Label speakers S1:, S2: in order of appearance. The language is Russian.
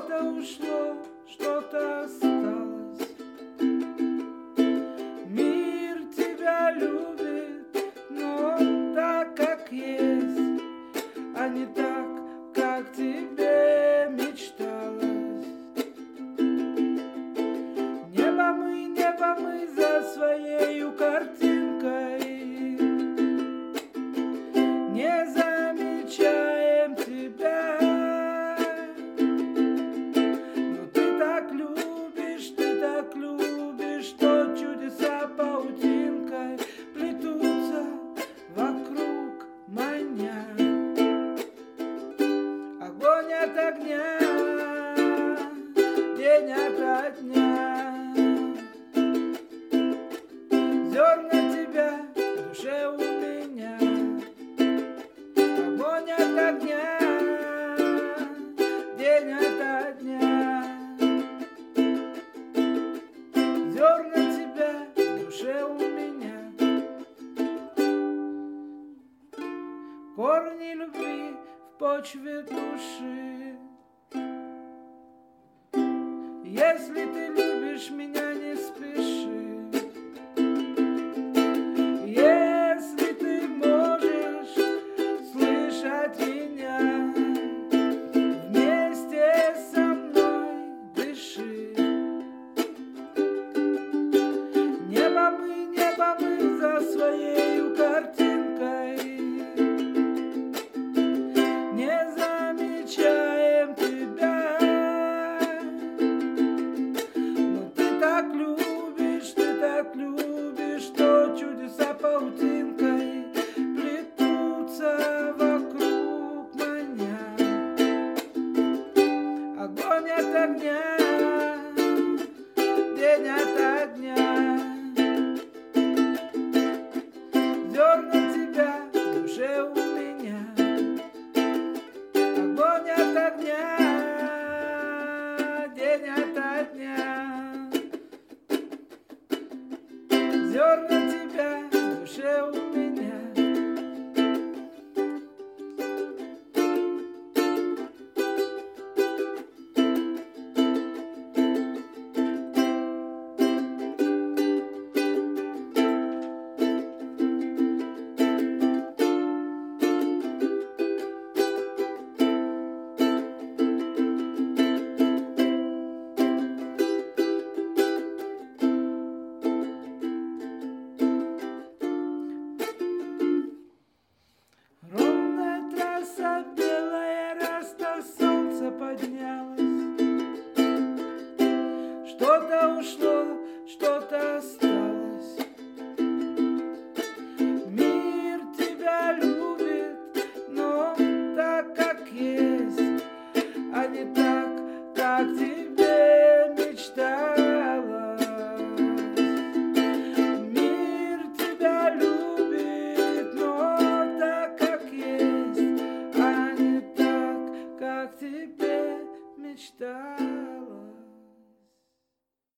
S1: Что-то ушло, что-то осталось. Мир тебя любит, но так, как есть, а не так, как тебе мечталось. Небо мы, небо мы за своею картинкой огня, день ото дня. Зерна тебя в душе у меня Огонь от огня, день ото дня. Зерна тебя в душе у меня. Корни любви почве души. Если ты любишь меня, не спеши От огня, день ото дня. Зерна тебя в душе у меня Огонь от огня, день ото дня Что-то ушло,